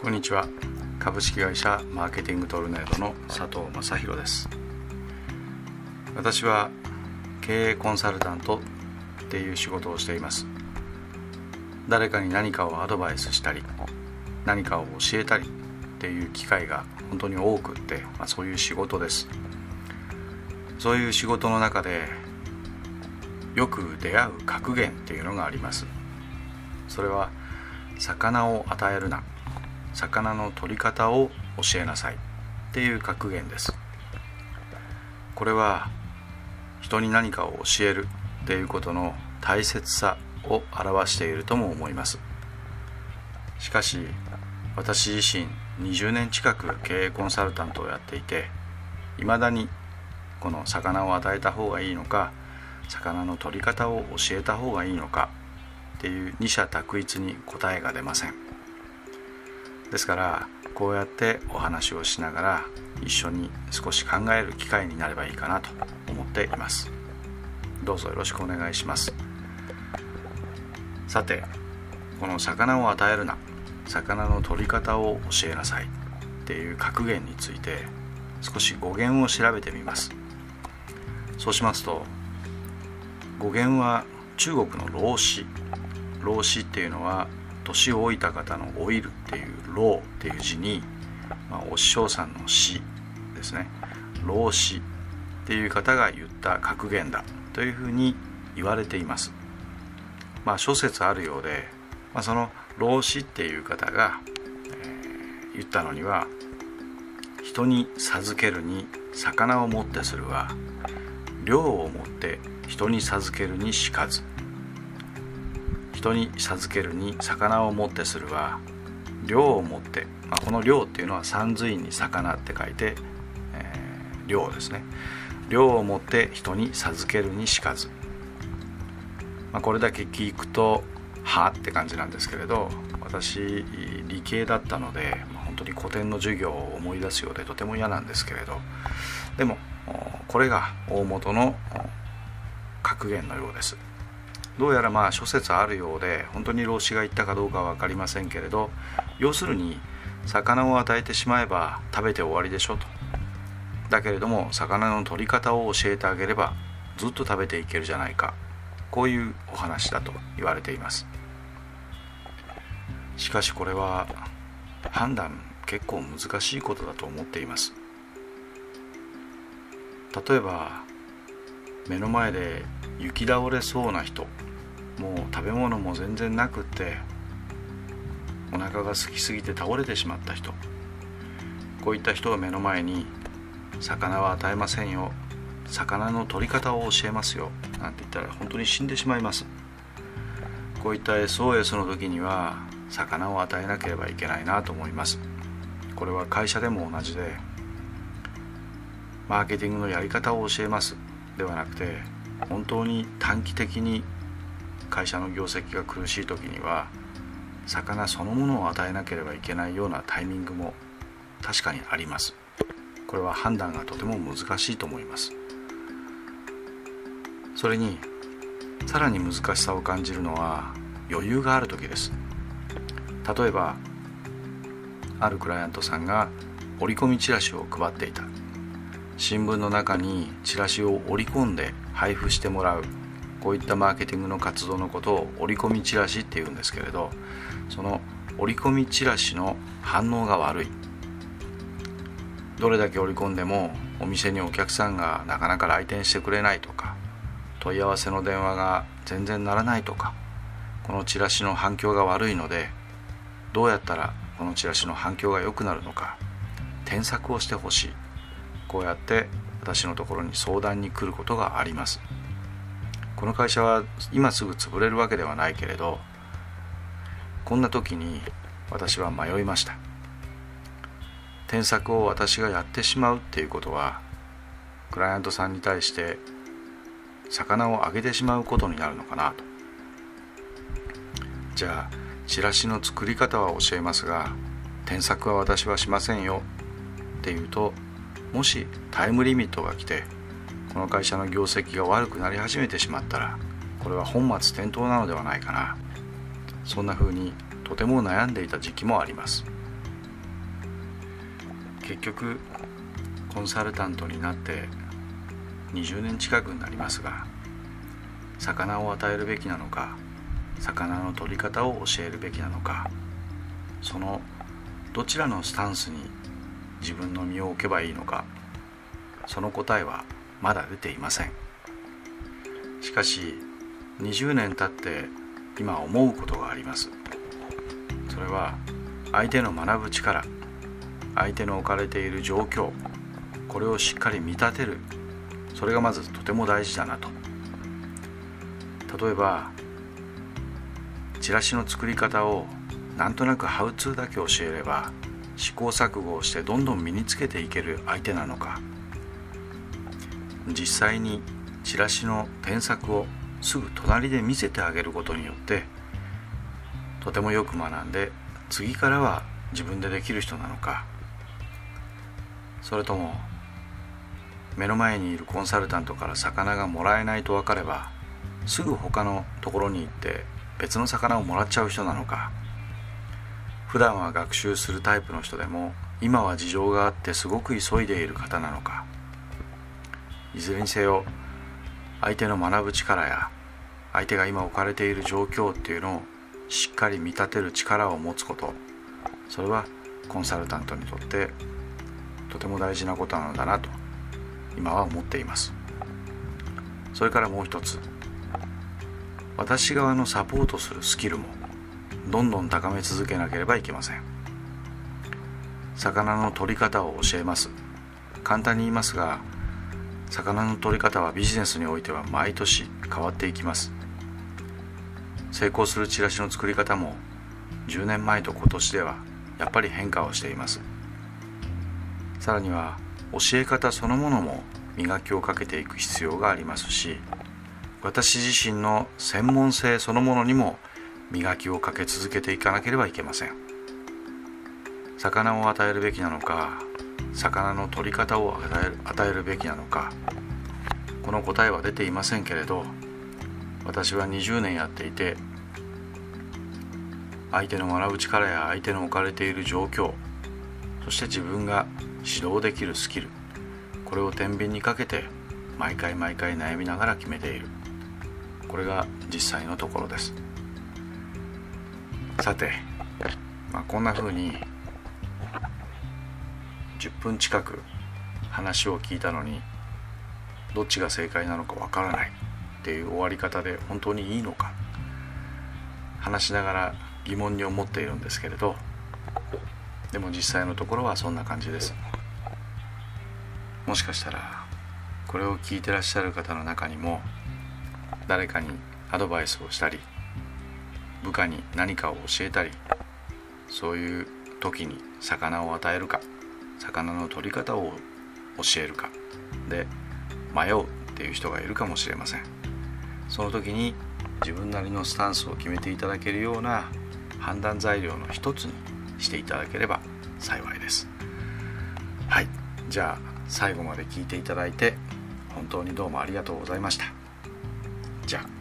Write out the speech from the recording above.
こんにちは。株式会社マーケティングトルネードの佐藤正弘です。私は経営コンサルタントっていう仕事をしています。誰かに何かをアドバイスしたり何かを教えたりっていう機会が本当に多くって、まあ、そういう仕事です。そういう仕事の中でよく出会う格言っていうのがあります。それは魚を与えるな。魚の取り方を教えなさいっていう格言です。これは人に何かを教えるっていうことの大切さを表しているとも思います。しかし私自身20年近く経営コンサルタントをやっていていまだにこの魚を与えた方がいいのか魚の取り方を教えた方がいいのかっていう二者択一に答えが出ません。ですからこうやってお話をしながら一緒に少し考える機会になればいいかなと思っています。どうぞよろしくお願いします。さてこの魚を与えるな魚の取り方を教えなさいっていう格言について少し語源を調べてみます。そうしますと語源は中国の老子。老子っていうのは年老いた方の老いるっていう老っていう字に、まあ、お師匠さんの死ですね老子っていう方が言った格言だというふうに言われていますまあ諸説あるようで、まあ、その老子っていう方が、えー、言ったのには人に授けるに魚をもってするは量をもって人に授けるにしかず人に授けるに魚をもってするは量をもって、まあ、この量っていうのは三髄に魚って書いて、えー、量ですね。量をもって人に授けるにしかず、まあ、これだけ聞くとはって感じなんですけれど私理系だったので、まあ、本当に古典の授業を思い出すようでとても嫌なんですけれどでもこれが大元の格言のようです。どうやらまあ諸説あるようで本当に老子が言ったかどうかは分かりませんけれど要するに魚を与えてしまえば食べて終わりでしょと。だけれども魚の取り方を教えてあげればずっと食べていけるじゃないか。こういうお話だと言われています。しかしこれは判断結構難しいことだと思っています。例えば目の前で雪倒れそうな人。もう食べ物も全然なくって。お腹が空きすぎて倒れてしまった人。こういった人を目の前に魚は与えませんよ。魚の取り方を教えますよ。なんて言ったら本当に死んでしまいます。こういった SOS の時には魚を与えなければいけないなと思います。これは会社でも同じでマーケティングのやり方を教えます。ではなくて本当に短期的に会社の業績が苦しい時には魚そのものを与えなければいけないようなタイミングも確かにあります。これは判断がとても難しいと思います。それにさらに難しさを感じるのは余裕がある時です。例えばあるクライアントさんが折り込みチラシを配っていた。新聞の中にチラシを折り込んで配布してもらう。こういったマーケティングの活動のことを折り込みチラシっていうんですけれどその折り込みチラシの反応が悪い。どれだけ織り込んでもお店にお客さんがなかなか来店してくれないとか問い合わせの電話が全然鳴らないとかこのチラシの反響が悪いのでどうやったらこのチラシの反響が良くなるのか添削をしてほしい。こうやって私のところに相談に来ることがあります。この会社は今すぐ潰れるわけではないけれどこんな時に私は迷いました。添削を私がやってしまうっていうことはクライアントさんに対して魚をあげてしまうことになるのかなと。じゃあチラシの作り方は教えますが添削は私はしませんよっていうともしタイムリミットが来てこの会社の業績が悪くなり始めてしまったらこれは本末転倒なのではないかな。そんな風にとても悩んでいた時期もあります。結局コンサルタントになって20年近くになりますが魚を与えるべきなのか魚の取り方を教えるべきなのかそのどちらのスタンスに自分の身を置けばいいのかその答えはまだ出ていません。しかし20年経って今思うことがあります。それは相手の学ぶ力相手の置かれている状況これをしっかり見立てるそれがまずとても大事だなと。例えばチラシの作り方をなんとなくハウツーだけ教えれば試行錯誤をしてどんどん身につけていける相手なのか。実際にチラシの添削をすぐ隣で見せてあげることによってとてもよく学んで次からは自分でできる人なのか。それとも目の前にいるコンサルタントから魚がもらえないと分かればすぐ他のところに行って別の魚をもらっちゃう人なのか。普段は学習するタイプの人でも今は事情があってすごく急いでいる方なのか。いずれにせよ相手の学ぶ力や相手が今置かれている状況っていうのをしっかり見立てる力を持つこと。それはコンサルタントにとってとても大事なことなのだなと今は思っています。それからもう一つ。私側のサポートするスキルもどんどん高め続けなければいけません。魚の取り方を教えます。簡単に言いますが魚の取り方はビジネスにおいては毎年変わっていきます。成功するチラシの作り方も10年前と今年ではやっぱり変化をしています。さらには教え方そのものも磨きをかけていく必要がありますし私自身の専門性そのものにも磨きをかけ続けていかなければいけません。魚を与えるべきなのか魚の取り方を与えるべきなのかこの答えは出ていませんけれど私は20年やっていて相手の学ぶ力や相手の置かれている状況そして自分が指導できるスキルこれを天秤にかけて毎回毎回悩みながら決めている。これが実際のところです。さて、まあ、こんな風に10分近く話を聞いたのにどっちが正解なのかわからないっていう終わり方で本当にいいのか話しながら疑問に思っているんですけれどでも実際のところはそんな感じです。もしかしたらこれを聞いてらっしゃる方の中にも誰かにアドバイスをしたり部下に何かを教えたりそういう時に魚を与えるか魚の取り方を教えるかで迷うっていう人がいるかもしれません。その時に自分なりのスタンスを決めていただけるような判断材料の一つにしていただければ幸いです。はい。じゃあ最後まで聞いていただいて本当にどうもありがとうございました。じゃあ。